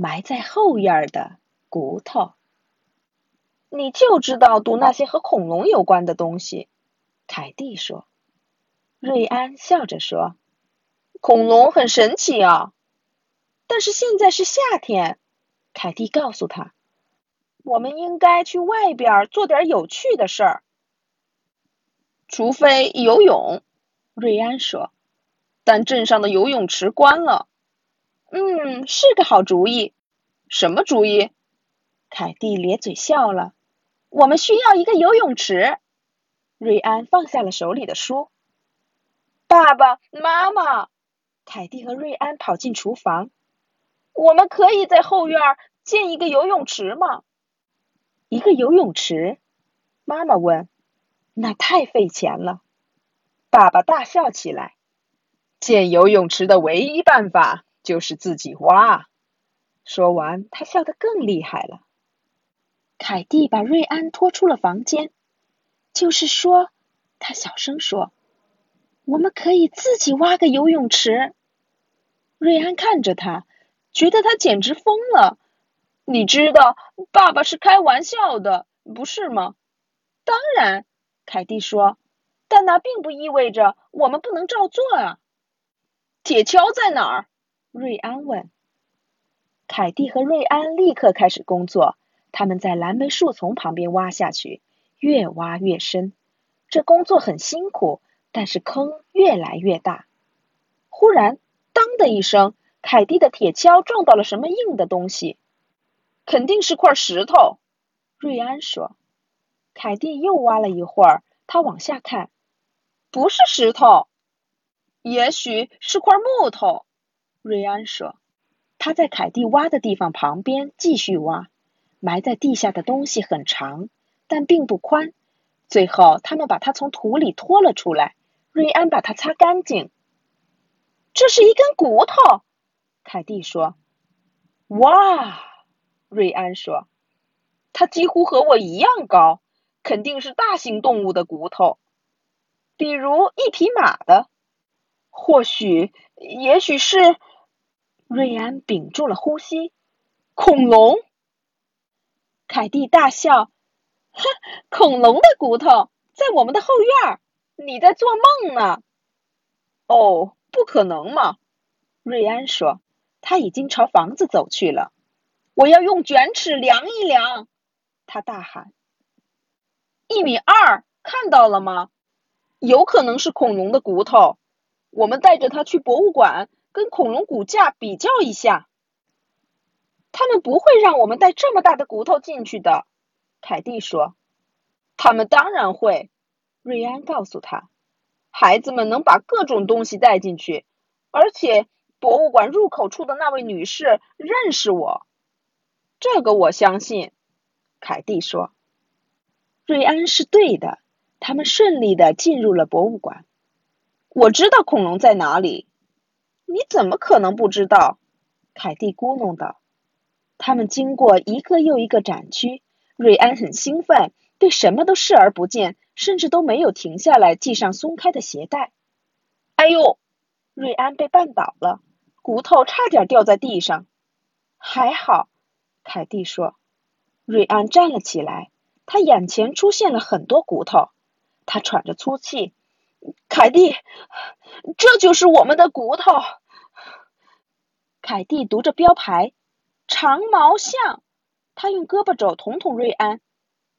埋在后院的骨头。你就知道读那些和恐龙有关的东西，凯蒂说。瑞安笑着说：“恐龙很神奇啊，但是现在是夏天。”凯蒂告诉他：“我们应该去外边做点有趣的事儿，除非游泳。”瑞安说：“但镇上的游泳池关了。”“嗯，是个好主意。”“什么主意？”凯蒂咧嘴笑了。“我们需要一个游泳池。”瑞安放下了手里的书。爸爸妈妈，凯蒂和瑞安跑进厨房。我们可以在后院建一个游泳池吗？一个游泳池？妈妈问。那太费钱了。爸爸大笑起来。建游泳池的唯一办法就是自己挖。说完，他笑得更厉害了。凯蒂把瑞安拖出了房间。就是说，他小声说。我们可以自己挖个游泳池。瑞安看着他，觉得他简直疯了。你知道，爸爸是开玩笑的，不是吗？当然，凯蒂说。但那并不意味着我们不能照做啊。铁锹在哪儿？瑞安问。凯蒂和瑞安立刻开始工作。他们在蓝莓树丛旁边挖下去，越挖越深。这工作很辛苦。但是坑越来越大。忽然，当的一声，凯蒂的铁锹撞到了什么硬的东西，肯定是块石头。瑞安说。凯蒂又挖了一会儿，他往下看，不是石头，也许是块木头。瑞安说。他在凯蒂挖的地方旁边继续挖，埋在地下的东西很长，但并不宽。最后，他们把它从土里拖了出来。瑞安把它擦干净。这是一根骨头，凯蒂说。哇，瑞安说，它几乎和我一样高，肯定是大型动物的骨头，比如一匹马的，或许，也许是。瑞安屏住了呼吸。恐龙？凯蒂大笑。哼，恐龙的骨头在我们的后院。你在做梦呢？哦，不可能嘛！瑞安说。他已经朝房子走去了。我要用卷尺量一量！他大喊。一米二，看到了吗？有可能是恐龙的骨头。我们带着它去博物馆，跟恐龙骨架比较一下。他们不会让我们带这么大的骨头进去的，凯蒂说。他们当然会。瑞安告诉他：“孩子们能把各种东西带进去，而且博物馆入口处的那位女士认识我。”这个我相信，凯蒂说。瑞安是对的，他们顺利的进入了博物馆。我知道恐龙在哪里。你怎么可能不知道？凯蒂咕哝道。他们经过一个又一个展区，瑞安很兴奋，对什么都视而不见。甚至都没有停下来系上松开的鞋带。哎呦，瑞安被绊倒了，骨头差点掉在地上。还好，凯蒂说。瑞安站了起来，他眼前出现了很多骨头，他喘着粗气。凯蒂，这就是我们的骨头。凯蒂读着标牌，长毛象。他用胳膊肘捅捅瑞安，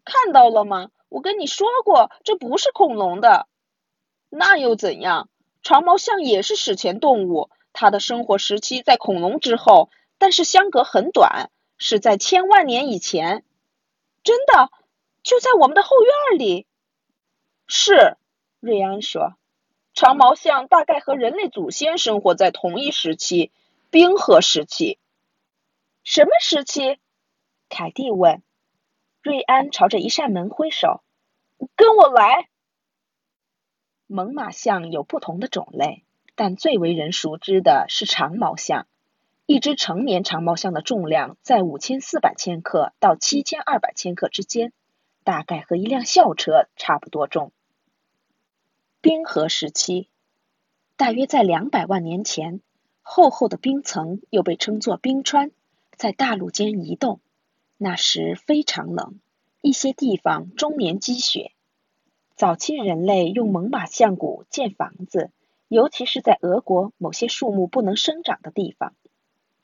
看到了吗？我跟你说过，这不是恐龙的。那又怎样？长毛象也是史前动物，它的生活时期在恐龙之后，但是相隔很短，是在千万年以前。真的，就在我们的后院里。是，瑞安说，长毛象大概和人类祖先生活在同一时期——冰河时期。什么时期？凯蒂问。瑞安朝着一扇门挥手：“跟我来。”猛犸象有不同的种类，但最为人熟知的是长毛象。一只成年长毛象的重量在五千四百千克到七千二百千克之间，大概和一辆校车差不多重。冰河时期，大约在两百万年前，厚厚的冰层又被称作冰川。在大陆间移动。那时非常冷，一些地方终年积雪。早期人类用猛犸象骨建房子，尤其是在俄国某些树木不能生长的地方。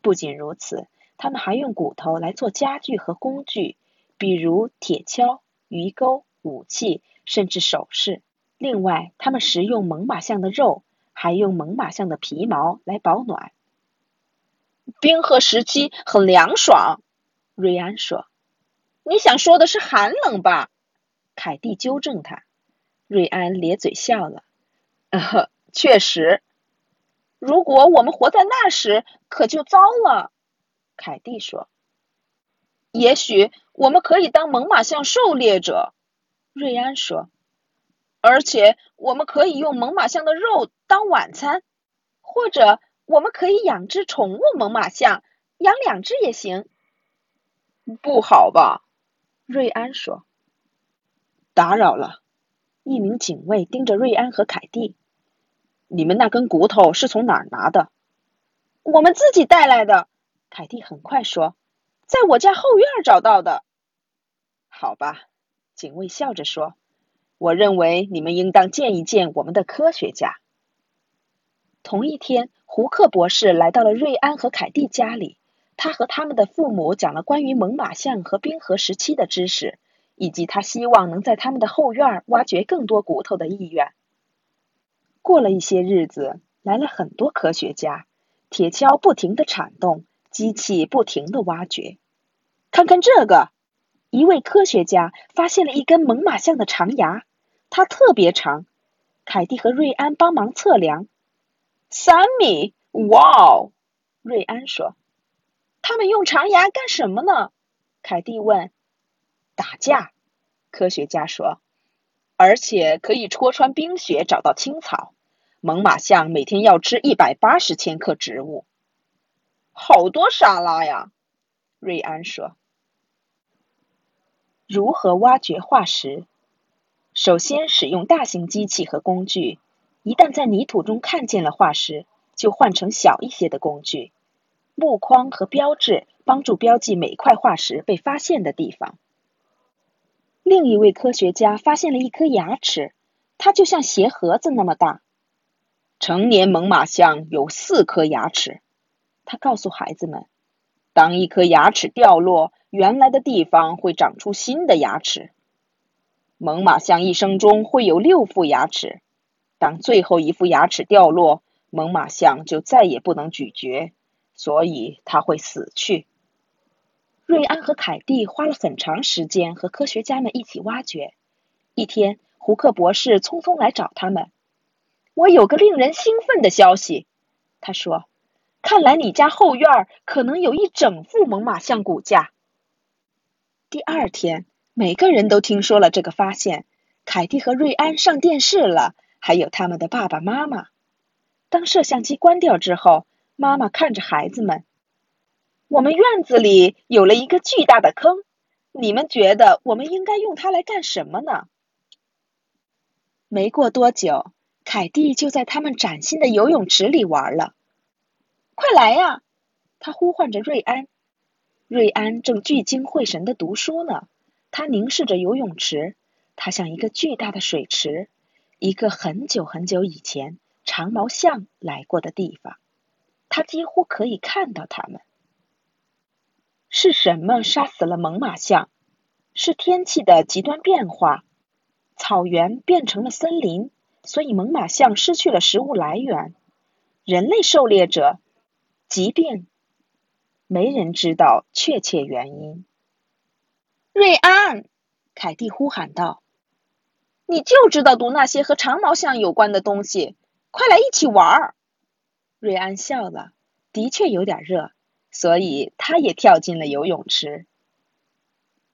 不仅如此，他们还用骨头来做家具和工具，比如铁锹、鱼钩、武器，甚至首饰。另外，他们食用猛犸象的肉，还用猛犸象的皮毛来保暖。冰河时期很凉爽，瑞安说。你想说的是寒冷吧？凯蒂纠正他。瑞安咧嘴笑了。呃，确实。如果我们活在那时，可就糟了。凯蒂说。也许我们可以当猛犸象狩猎者，瑞安说。而且我们可以用猛犸象的肉当晚餐，或者我们可以养只宠物猛犸象，养两只也行。不好吧？瑞安说。打扰了。一名警卫盯着瑞安和凯蒂。你们那根骨头是从哪儿拿的？我们自己带来的。凯蒂很快说，在我家后院找到的。好吧，警卫笑着说。我认为你们应当见一见我们的科学家。同一天，胡克博士来到了瑞安和凯蒂家里，他和他们的父母讲了关于猛犸象和冰河时期的知识，以及他希望能在他们的后院挖掘更多骨头的意愿。过了一些日子，来了很多科学家，铁锹不停地铲动，机器不停地挖掘。看看这个。一位科学家发现了一根猛犸象的长牙，它特别长。凯蒂和瑞安帮忙测量，三米！哇哦！瑞安说：“他们用长牙干什么呢？”凯蒂问。“打架。”科学家说，“而且可以戳穿冰雪找到青草。猛犸象每天要吃一百八十千克植物，好多沙拉呀。”瑞安说。如何挖掘化石？首先使用大型机器和工具。一旦在泥土中看见了化石，就换成小一些的工具。木框和标志帮助标记每块化石被发现的地方。另一位科学家发现了一颗牙齿，它就像鞋盒子那么大。成年猛犸象有四颗牙齿，他告诉孩子们。当一颗牙齿掉落，原来的地方会长出新的牙齿。猛犸象一生中会有六副牙齿，当最后一副牙齿掉落，猛犸象就再也不能咀嚼，所以它会死去。瑞安和凯蒂花了很长时间和科学家们一起挖掘。一天，胡克博士匆匆来找他们。我有个令人兴奋的消息，他说。看来你家后院可能有一整副猛犸象骨架。第二天，每个人都听说了这个发现。凯蒂和瑞安上电视了，还有他们的爸爸妈妈。当摄像机关掉之后，妈妈看着孩子们：“我们院子里有了一个巨大的坑，你们觉得我们应该用它来干什么呢？”没过多久，凯蒂就在他们崭新的游泳池里玩了。快来呀！他呼唤着瑞安。瑞安正聚精会神的读书呢。他凝视着游泳池，它像一个巨大的水池，一个很久很久以前长毛象来过的地方。他几乎可以看到它们。是什么杀死了猛犸象？是天气的极端变化，草原变成了森林，所以猛犸象失去了食物来源。人类狩猎者。疾病，没人知道确切原因。瑞安，凯蒂呼喊道：“你就知道读那些和长毛象有关的东西，快来一起玩！”瑞安笑了，的确有点热，所以他也跳进了游泳池。